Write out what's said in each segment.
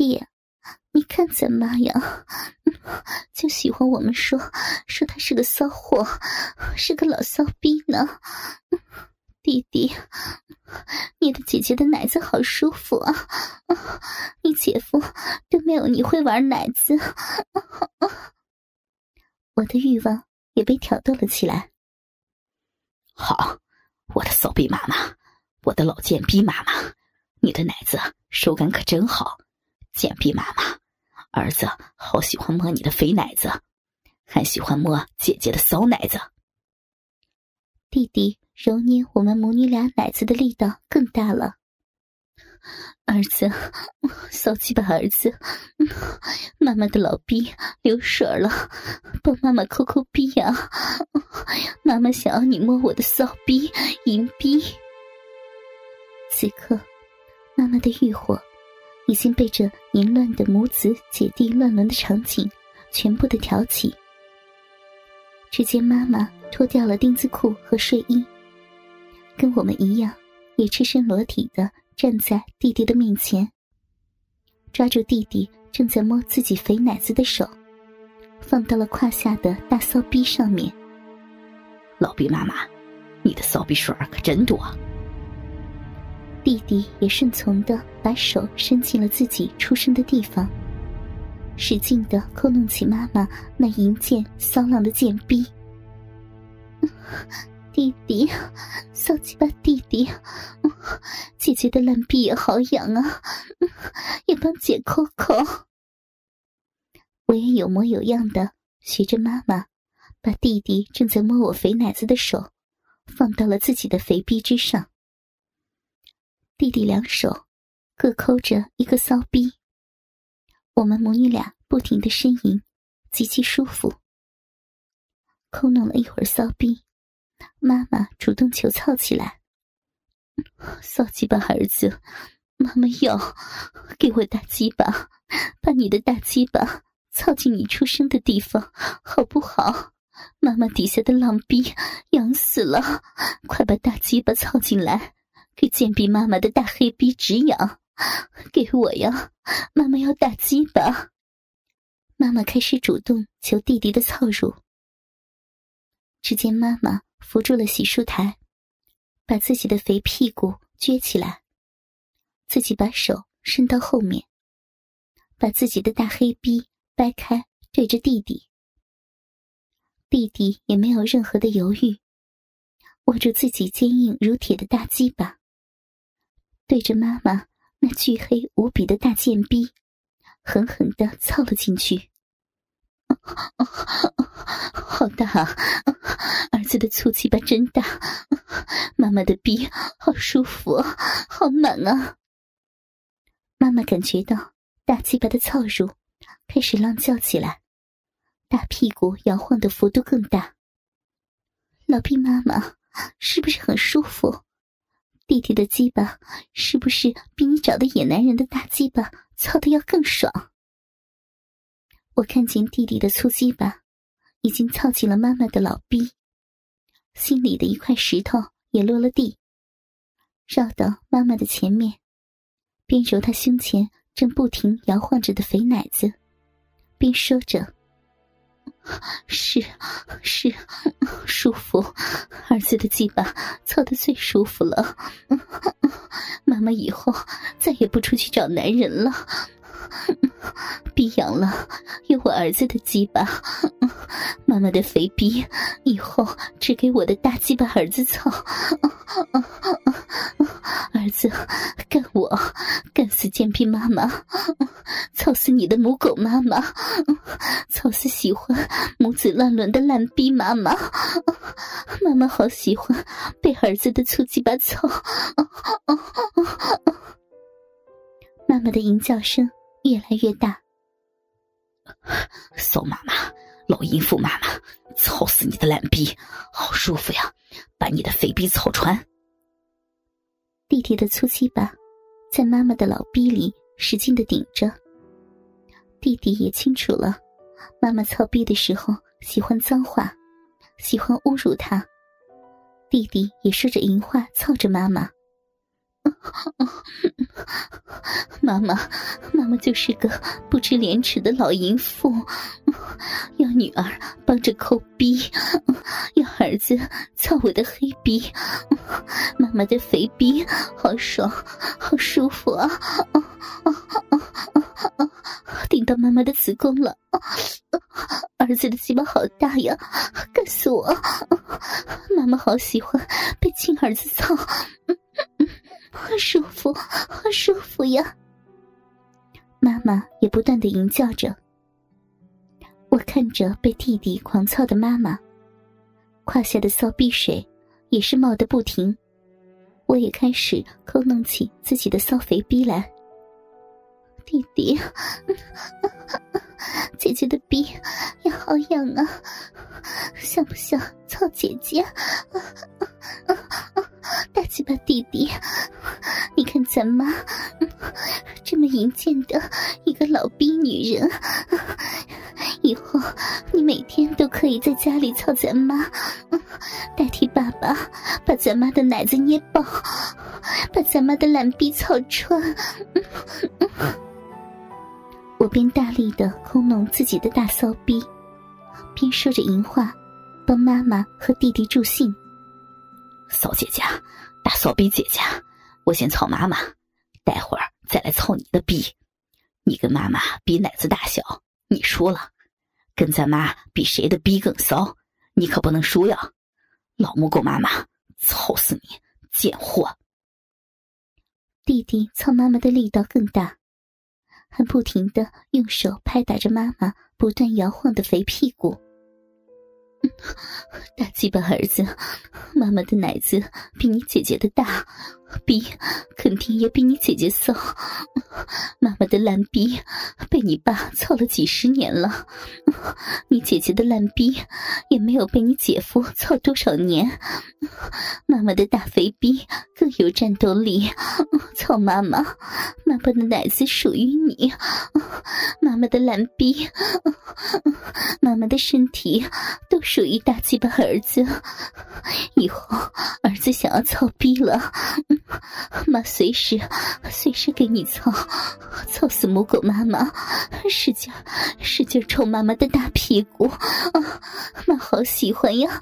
弟，你看咱妈呀，就喜欢我们说说他是个骚货，是个老骚逼呢。弟弟，你的姐姐的奶子好舒服啊！你姐夫都没有你会玩奶子。我的欲望也被挑逗了起来。好，我的骚逼妈妈，我的老贱逼妈妈，你的奶子手感可真好，贱逼妈妈，儿子好喜欢摸你的肥奶子，还喜欢摸姐姐的骚奶子。弟弟。揉捏我们母女俩奶子的力道更大了，儿子，骚气吧，儿子，妈妈的老逼流水了，帮妈妈抠抠逼呀！妈妈想要你摸我的骚逼、淫逼。此刻，妈妈的欲火已经被这淫乱的母子姐弟乱伦的场景全部的挑起。只见妈妈脱掉了丁字裤和睡衣。跟我们一样，也赤身裸体的站在弟弟的面前，抓住弟弟正在摸自己肥奶子的手，放到了胯下的大骚逼上面。老逼妈妈，你的骚逼水可真多。弟弟也顺从的把手伸进了自己出生的地方，使劲的抠弄起妈妈那淫贱骚浪的贱逼。弟弟，骚鸡巴弟弟，姐姐的烂逼也好痒啊，也帮姐抠抠。我也有模有样的学着妈妈，把弟弟正在摸我肥奶子的手放到了自己的肥逼之上。弟弟两手各抠着一个骚逼，我们母女俩不停的呻吟，极其舒服。抠弄了一会儿骚逼。妈妈主动求操起来，骚鸡巴儿子，妈妈要给我大鸡巴，把你的大鸡巴操进你出生的地方，好不好？妈妈底下的浪逼痒死了，快把大鸡巴操进来，给贱逼妈妈的大黑逼止痒，给我呀！妈妈要大鸡巴。妈妈开始主动求弟弟的操乳，只见妈妈。扶住了洗漱台，把自己的肥屁股撅起来，自己把手伸到后面，把自己的大黑逼掰开，对着弟弟。弟弟也没有任何的犹豫，握住自己坚硬如铁的大鸡巴，对着妈妈那巨黑无比的大贱逼，狠狠的操了进去。好大，儿子的粗鸡巴真大，妈妈的逼好舒服，好满啊！妈妈感觉到大鸡巴的操入，开始浪叫起来，大屁股摇晃的幅度更大。老逼妈妈是不是很舒服？弟弟的鸡巴是不是比你找的野男人的大鸡巴操的要更爽？我看见弟弟的粗鸡巴已经操进了妈妈的老逼，心里的一块石头也落了地，绕到妈妈的前面，边揉她胸前正不停摇晃着的肥奶子，边说着：“是是，舒服，儿子的鸡巴操的最舒服了，妈妈以后再也不出去找男人了。”逼痒了，有我儿子的鸡巴，妈妈的肥逼，以后只给我的大鸡巴儿子操。儿子，干我，干死贱逼妈妈，操死你的母狗妈妈，操死喜欢母子乱伦的烂逼妈妈。妈妈好喜欢被儿子的粗鸡巴操。妈妈的淫叫声。越来越大，宋妈妈，老淫妇妈妈，操死你的烂逼，好舒服呀！把你的肥逼操穿。弟弟的粗鸡巴在妈妈的老逼里使劲的顶着。弟弟也清楚了，妈妈操逼的时候喜欢脏话，喜欢侮辱他。弟弟也说着淫话操着妈妈，妈妈，妈妈就是个不知廉耻的老淫妇，要女儿帮着抠逼，要儿子操我的黑逼，妈妈的肥逼好爽，好舒服啊！顶到妈妈的子宫了，儿子的鸡巴好大呀，干死我！妈妈好喜欢被亲儿子操。好舒服，好舒服呀！妈妈也不断的吟叫着。我看着被弟弟狂操的妈妈，胯下的骚逼水也是冒得不停。我也开始抠弄起自己的骚肥逼来。弟弟，姐姐的逼也好痒啊，想不想操姐姐？大鸡巴弟弟，看咱妈这么淫贱的一个老逼女人，以后你每天都可以在家里操咱妈，代替爸爸把咱妈的奶子捏爆，把咱妈的懒逼操穿。我边大力的抠弄自己的大骚逼，边说着淫话，帮妈妈和弟弟助兴。骚姐姐，大骚逼姐姐，我先操妈妈，待会儿再来操你的逼。你跟妈妈比奶子大小，你输了；跟咱妈比谁的逼更骚，你可不能输呀！老母狗妈妈，操死你，贱货！弟弟操妈妈的力道更大，还不停的用手拍打着妈妈不断摇晃的肥屁股。大鸡巴儿子，妈妈的奶子比你姐姐的大，逼肯定也比你姐姐骚。妈妈的烂逼被你爸操了几十年了，你姐姐的烂逼也没有被你姐夫操多少年。妈妈的大肥逼更有战斗力，操妈妈，妈妈的奶子属于你。妈妈的烂逼，妈妈的身体都属于大鸡巴儿子。以后儿子想要操逼了，妈随时随时给你操。操死母狗妈妈，使劲使劲抽妈妈的大屁股，妈好喜欢呀！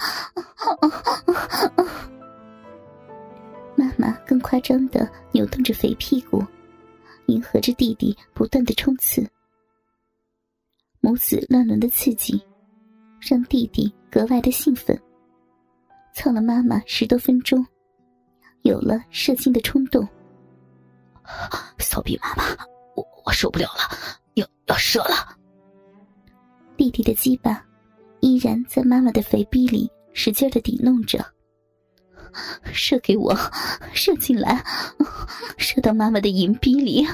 妈妈更夸张的扭动着肥屁股，迎合着弟弟不断的冲刺。母子乱伦的刺激，让弟弟格外的兴奋。操了妈妈十多分钟，有了射精的冲动。骚逼妈妈，我我受不了了，要要射了。弟弟的鸡巴依然在妈妈的肥逼里使劲的抵弄着，射给我，射进来，射到妈妈的银逼里，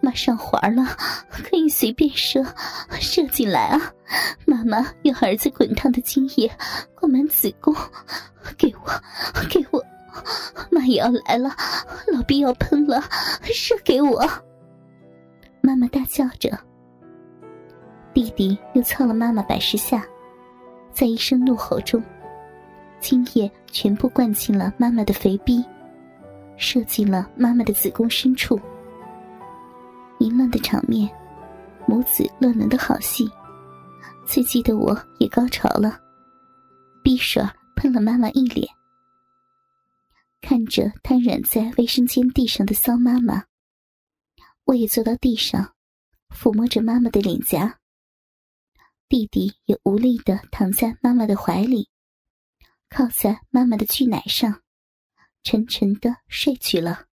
妈上环了，可以随便射，射进来啊！妈妈用儿子滚烫的精液灌满子宫，给我，给我。妈也要来了，老逼要喷了，射给我！妈妈大叫着。弟弟又操了妈妈百十下，在一声怒吼中，精液全部灌进了妈妈的肥逼，射进了妈妈的子宫深处。淫乱的场面，母子乱伦的好戏，刺激的我也高潮了，逼水喷了妈妈一脸。看着瘫软在卫生间地上的骚妈妈，我也坐到地上，抚摸着妈妈的脸颊。弟弟也无力的躺在妈妈的怀里，靠在妈妈的巨奶上，沉沉的睡去了。